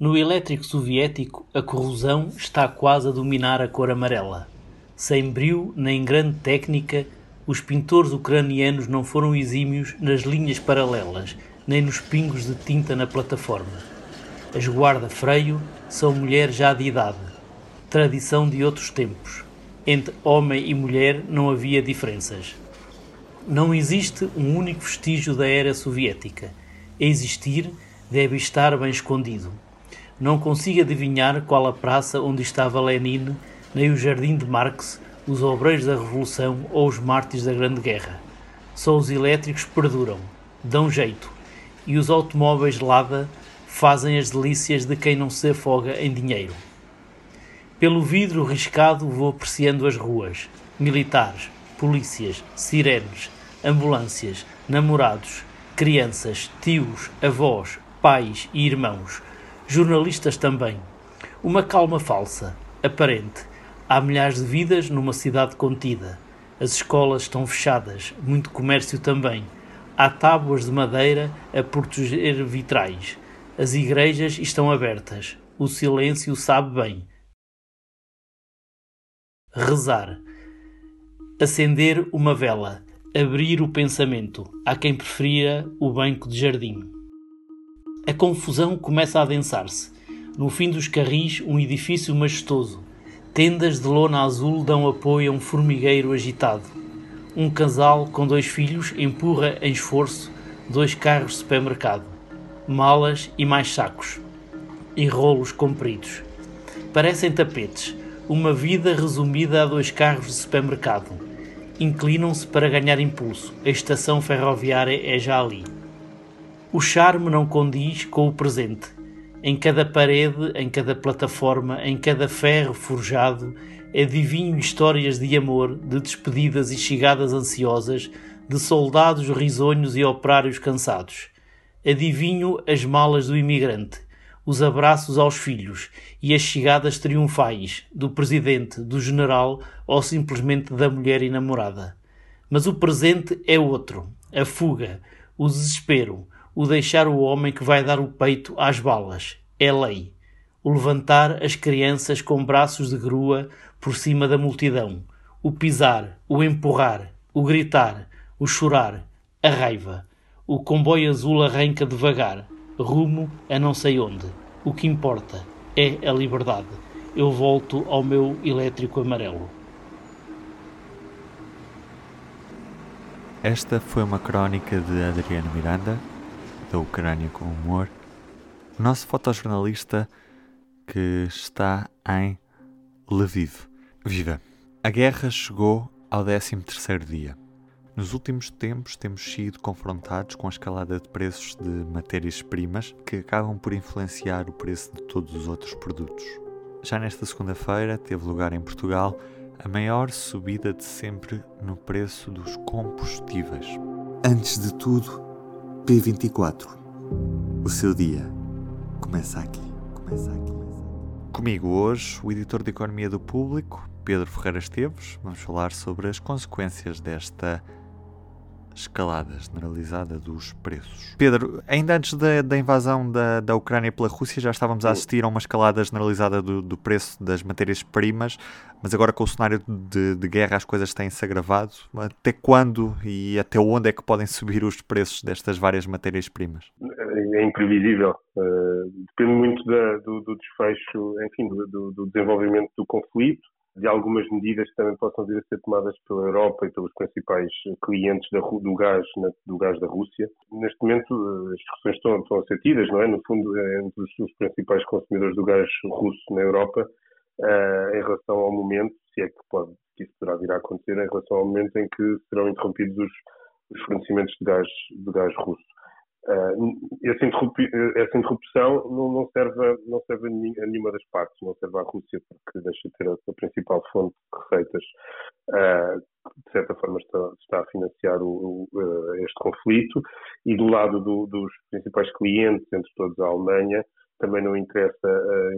No elétrico soviético, a corrosão está quase a dominar a cor amarela. Sem brio nem grande técnica, os pintores ucranianos não foram exímios nas linhas paralelas, nem nos pingos de tinta na plataforma. As guarda-freio são mulheres já de idade, tradição de outros tempos. Entre homem e mulher não havia diferenças. Não existe um único vestígio da era soviética. A existir, deve estar bem escondido não consigo adivinhar qual a praça onde estava Lenin, nem o jardim de Marx, os obreiros da Revolução ou os mártires da Grande Guerra. Só os elétricos perduram, dão jeito, e os automóveis Lada fazem as delícias de quem não se afoga em dinheiro. Pelo vidro riscado vou apreciando as ruas, militares, polícias, sirenes, ambulâncias, namorados, crianças, tios, avós, pais e irmãos, jornalistas também. Uma calma falsa, aparente. Há milhares de vidas numa cidade contida. As escolas estão fechadas, muito comércio também. Há tábuas de madeira a proteger vitrais. As igrejas estão abertas. O silêncio sabe bem. Rezar. Acender uma vela. Abrir o pensamento. Há quem prefira o banco de jardim. A confusão começa a adensar-se. No fim dos carris, um edifício majestoso. Tendas de lona azul dão apoio a um formigueiro agitado. Um casal com dois filhos empurra em esforço dois carros de supermercado. Malas e mais sacos. E rolos compridos. Parecem tapetes. Uma vida resumida a dois carros de supermercado. Inclinam-se para ganhar impulso. A estação ferroviária é já ali. O charme não condiz com o presente. Em cada parede, em cada plataforma, em cada ferro forjado, adivinho histórias de amor, de despedidas e chegadas ansiosas, de soldados risonhos e operários cansados. Adivinho as malas do imigrante, os abraços aos filhos e as chegadas triunfais do presidente, do general ou simplesmente da mulher enamorada. Mas o presente é outro, a fuga, o desespero, o deixar o homem que vai dar o peito às balas. É lei. O levantar as crianças com braços de grua por cima da multidão. O pisar, o empurrar, o gritar, o chorar, a raiva. O comboio azul arranca devagar, rumo a não sei onde. O que importa é a liberdade. Eu volto ao meu elétrico amarelo. Esta foi uma crónica de Adriano Miranda, da Ucrânia com humor. O nosso fotojornalista que está em Lviv. Viva! A guerra chegou ao 13º dia. Nos últimos tempos temos sido confrontados com a escalada de preços de matérias-primas que acabam por influenciar o preço de todos os outros produtos. Já nesta segunda-feira teve lugar em Portugal a maior subida de sempre no preço dos combustíveis. Antes de tudo, P24. O seu dia começa aqui. Começa aqui. Comigo hoje, o editor de Economia do Público, Pedro Ferreira Esteves. Vamos falar sobre as consequências desta escalada generalizada dos preços. Pedro, ainda antes da, da invasão da, da Ucrânia pela Rússia, já estávamos a assistir a uma escalada generalizada do, do preço das matérias-primas, mas agora com o cenário de, de guerra as coisas têm-se agravado. Até quando e até onde é que podem subir os preços destas várias matérias-primas? É imprevisível. Uh, depende muito da, do, do, desfecho, enfim, do, do desenvolvimento do conflito de algumas medidas que também possam vir a ser tomadas pela Europa e pelos principais clientes da, do, gás, do gás da Rússia. Neste momento, eh, as discussões estão, estão a ser tidas, não é? No fundo, é entre os, os principais consumidores do gás russo na Europa, uh, em relação ao momento, se é que pode, que isso poderá vir a acontecer, em relação ao momento em que serão interrompidos os, os fornecimentos de gás, de gás russo. Uh, essa, interrupção não, serve, não serve a nenhuma das partes, não serve à Rússia, porque deixa de ter a, a principal fonte de receitas, uh, de certa forma está, está a financiar o, uh, este conflito, e do lado do, dos principais clientes, entre todos a Alemanha, também não interessa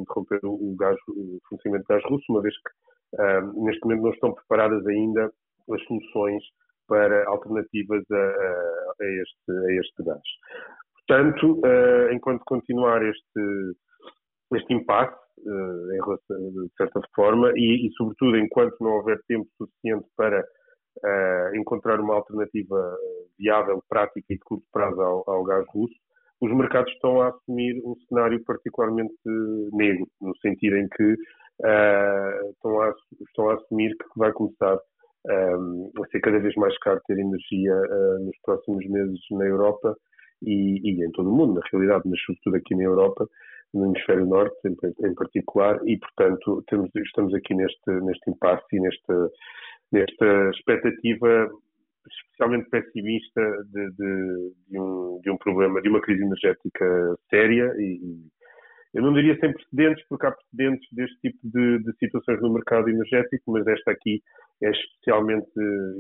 interromper o, gás, o fornecimento de gás russo, uma vez que neste momento não estão preparadas ainda as soluções para alternativas a, a, este, a este gás. Portanto, uh, enquanto continuar este, este impasse, em relação, de certa forma, e, e, sobretudo, enquanto não houver tempo suficiente para encontrar uma alternativa viável, prática e de curto prazo ao, ao gás russo, os mercados estão a assumir um cenário particularmente negro, no sentido em que uh, estão, a, estão, a, assumir que vai começar um, a ser cada vez mais caro ter energia uh, nos próximos meses na Europa e, e, em todo o mundo, na realidade, mas sobretudo aqui na Europa, no hemisfério norte em, em particular, e portanto temos, estamos aqui neste, neste impasse e nesta, nesta expectativa especialmente pessimista de, de, de, um, de um problema, de uma crise energética séria e, eu não diria sem precedentes, porque há precedentes deste tipo de, de, situações no mercado energético, mas esta aqui é especialmente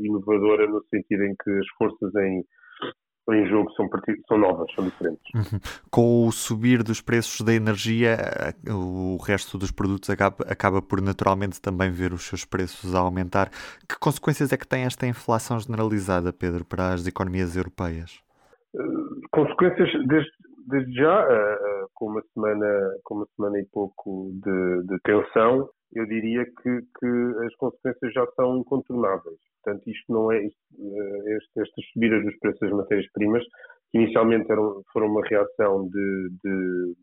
inovadora no sentido em que as forças em, em jogo são, são novas, são diferentes. Uhum. Com o subir dos preços da energia, o resto dos produtos acaba, acaba por naturalmente também ver os seus preços a aumentar. Que consequências é que tem esta inflação generalizada, Pedro, para as economias europeias? Uh, consequências, desde, desde já, uh, uh, com, uma semana, com uma semana e pouco de, de tensão, eu diria que, que, as consequências já são incontornáveis. Portanto, isto não é eh, estas subidas dos preços das matérias-primas, que inicialmente eram, foram uma reação de, de,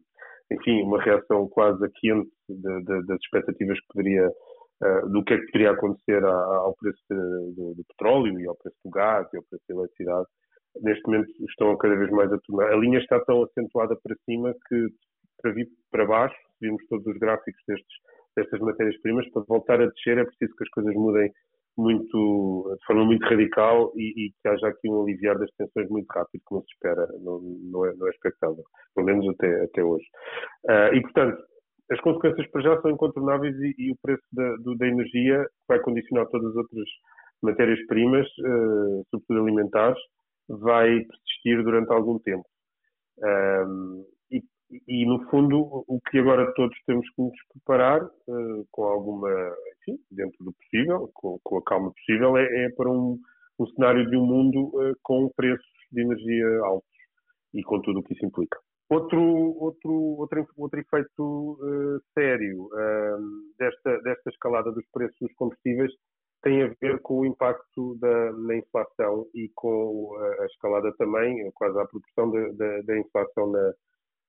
enfim, uma reação quase a quente de, de, das expectativas que poderia uh, do que é que poderia acontecer ao preço do petróleo e ao preço do gás e ao preço da eletricidade. Neste momento estão cada vez mais a tornar. A linha está tão acentuada para cima que para vir para baixo, vimos todos os gráficos destes destas matérias-primas, para voltar a descer é preciso que as coisas mudem muito, de forma muito radical e, e, que haja aqui um aliviar das tensões muito rápido, como se espera, não, não, é, não é expectável, pelo menos até, até hoje. Uh, e, portanto, as consequências para já são incontornáveis e, e o preço da, do, da energia, que vai condicionar todas as outras matérias-primas, uh, sobretudo alimentares, vai persistir durante algum tempo. Um, ah, e, no fundo, o que agora todos temos que nos preparar, uh, com alguma, enfim, dentro do possível, com, com a calma possível, é, é para um, um, cenário de um mundo uh, com preços de energia altos e com tudo o que isso implica. Outro, outro, outro, outro efeito uh, sério desta, desta escalada dos preços dos combustíveis tem a ver com o impacto da, na inflação e com a, a escalada também, quase à proporção da, da, da inflação na,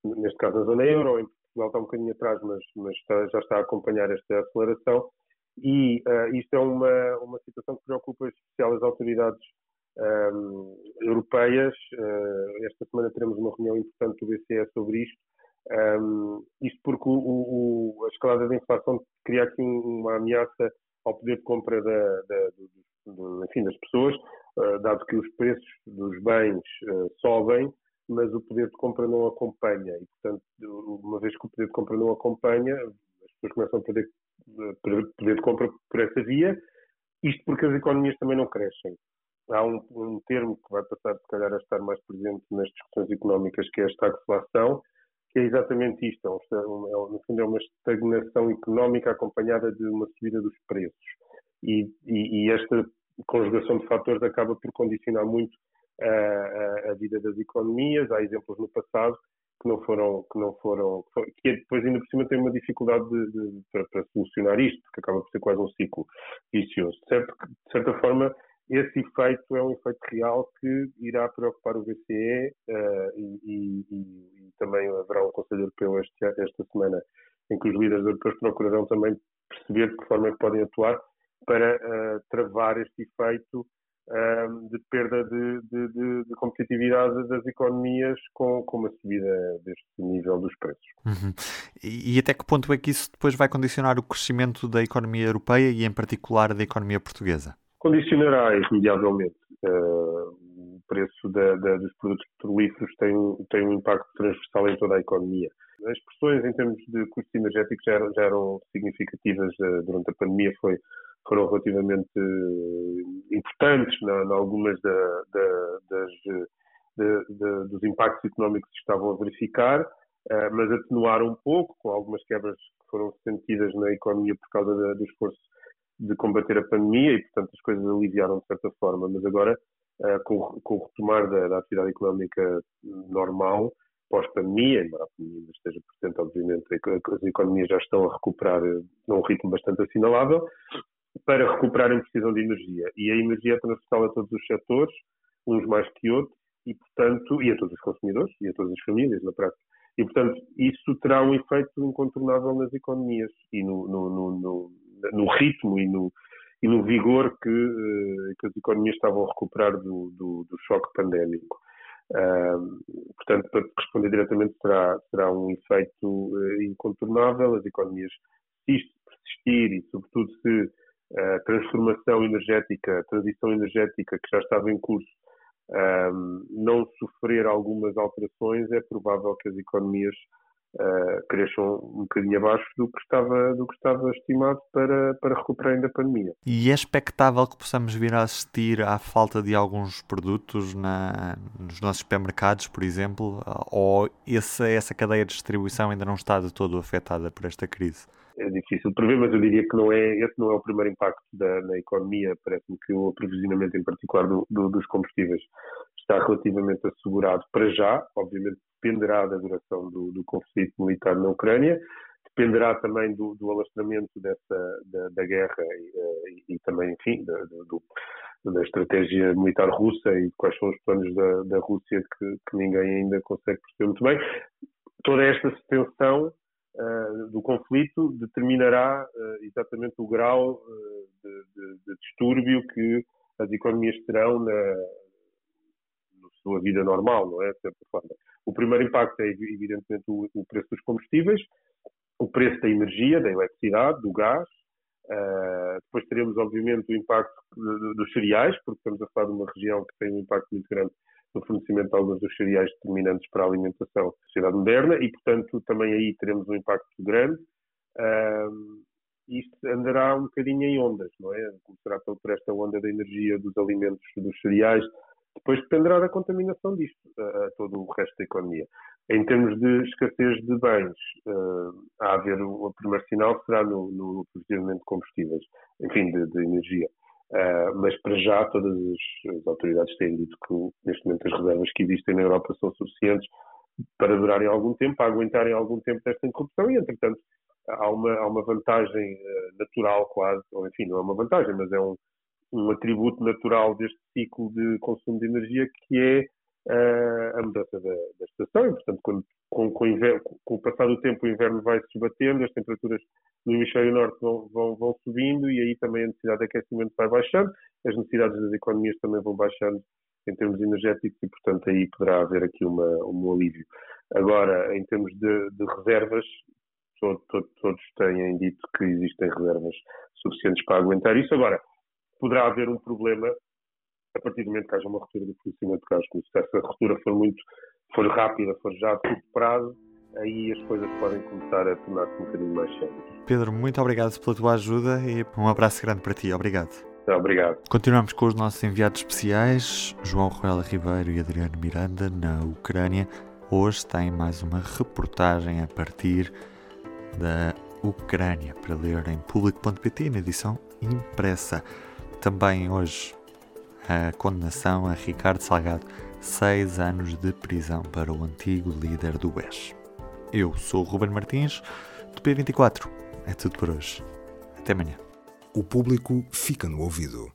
neste caso na zona euro, em Portugal está um bocadinho atrás, mas, mas está, já está a acompanhar esta aceleração. E uh, isto é uma, uma situação que preocupa em especial as autoridades um, ehm, europeias. Uh, esta semana teremos uma reunião importante do BCE sobre isto. Um, ehm, isto porque o, o, a escalada da inflação cria aqui uma ameaça ao poder de compra da, da, do, enfim, das pessoas, uh, dado que os preços dos bens sobem, mas o poder de compra não acompanha. E, portanto, uma vez que o poder de compra não acompanha, as pessoas começam a perder poder de compra por essa via, isto porque as economias também não crescem. Há um, um termo que vai passar, se calhar, a estar mais presente nas discussões económicas, que é a estagflação, que é exatamente isto. É é, no fundo, é uma estagnação económica acompanhada de uma subida dos preços. E, e, e esta conjugação de fatores acaba por condicionar muito a, a, vida das economias. Há exemplos no passado que não foram, que não foram, que é depois ainda por cima tem uma dificuldade de, de, para, para, solucionar isto, porque acaba por ser quase um ciclo vicioso. De, de certa forma, esse efeito é um efeito real que irá preocupar o BCE uh, e, e, e, também haverá um Conselho Europeu este, esta semana em que os líderes europeus procurarão também perceber de que forma é que podem atuar para uh, travar este efeito de perda de, de, de, de, competitividade das economias com, com uma subida deste nível dos preços. Uhum. E, e, até que ponto é que isso depois vai condicionar o crescimento da economia europeia e, em particular, da economia portuguesa? Condicionará irremediavelmente. Uh, o preço da, da, dos produtos petrolíferos tem, tem um impacto transversal em toda a economia. As pressões em termos de custos energéticos já eram, já eram significativas uh, durante a pandemia, foi foram relativamente eh, importantes em algumas da, da, das, de, dos impactos económicos que estavam a verificar, uh, mas atenuaram um pouco com algumas quebras que foram sentidas na economia por causa da, do esforço de combater a pandemia e, portanto, as coisas aliviaram de certa forma. Mas agora, uh, com, com, o retomar da, da, atividade económica normal, pós-pandemia, embora a pandemia esteja presente, obviamente, as economias já estão a recuperar num ritmo bastante assinalável, para recuperarem precisam de energia. E a energia é transversal a todos os setores, uns mais que outros, e, portanto, e a todos os consumidores, e a todas as famílias, na prática. E, portanto, isso terá um efeito incontornável nas economias e no, no, no, no ritmo e no, e no vigor que, uh, que, as economias estavam a recuperar do, do, do choque pandémico. Uh, portanto, para responder diretamente, será, será um efeito uh, incontornável. As economias, se isto persistir e, sobretudo, se a transformação energética, a transição energética que já estava em curso, não sofrer algumas alterações, é provável que as economias uh, cresçam um bocadinho abaixo do que estava, do que estava estimado para, para recuperarem da pandemia. E é expectável que possamos vir a assistir à falta de alguns produtos na, nos nossos supermercados, por exemplo, ou essa, essa cadeia de distribuição ainda não está de todo afetada por esta crise? é difícil de prever, mas eu diria que não é, esse não é o primeiro impacto da, na economia. Parece-me que o aprovisionamento, em particular do, do, dos combustíveis, está relativamente assegurado para já. Obviamente dependerá da duração do, do conflito militar na Ucrânia, dependerá também do, do alastramento dessa, da, da guerra e, e, e, também, enfim, da, do, da estratégia militar russa e quais são os planos da, da Rússia que, que ninguém ainda consegue perceber muito bem. Toda esta suspensão uh, do conflito determinará uh, exatamente o grau uh, de, de, de, distúrbio que as economias terão na, na sua vida normal, não é? De certa forma. Primeiro impacto é, evidentemente, o, o preço dos combustíveis, o preço da energia, da eletricidade, do gás, Uh, depois teremos, obviamente, o impacto dos cereais, porque estamos a falar de uma região que tem um impacto muito grande no fornecimento de alguns dos cereais determinantes para a alimentação da sociedade moderna e, portanto, também aí teremos um impacto grande. Uh, isto andará um bocadinho em ondas, não é? Começará por esta onda da energia, dos alimentos, dos cereais. Depois dependerá da contaminação disto, a, a todo o resto da economia. Em termos de escassez de bens, uh, a haver o, o primeiro sinal será no, no de combustíveis, enfim, de, de energia. Uh, mas para já todas as, as, autoridades têm dito que neste momento as reservas que existem na Europa são suficientes para durarem algum tempo, para aguentarem algum tempo desta interrupção e, entretanto, há uma, há uma vantagem uh, natural quase, ou enfim, não é uma vantagem, mas é um, um atributo natural deste ciclo de consumo de energia que é uh, a mudança da, da, estação e, portanto, quando, com, com, inverno, com, o passar do tempo o inverno vai se esbatendo, as temperaturas no hemisfério norte vão, vão, vão, subindo e aí também a necessidade de aquecimento vai baixando, as necessidades das economias também vão baixando em termos energéticos e, portanto, aí poderá haver aqui uma, um alívio. Agora, em termos de, de reservas, todo, todo, todos têm dito que existem reservas suficientes para aguentar isso. Agora, poderá haver um problema a partir do momento que haja uma ruptura do fornecimento de gás. Se essa ruptura for muito for rápida, for já a curto prazo, aí as coisas podem começar a tornar-se um bocadinho mais sérias. Pedro, muito obrigado pela tua ajuda e um abraço grande para ti. Obrigado. Obrigado. Continuamos com os nossos enviados especiais, João Ruela Ribeiro e Adriano Miranda, na Ucrânia. Hoje tem mais uma reportagem a partir da Ucrânia para ler em público.pt na edição impressa. Também hoje a condenação a Ricardo Salgado, seis anos de prisão para o antigo líder do BES. Eu sou o Ruben Martins, do P24. É tudo por hoje. Até amanhã. O público fica no ouvido.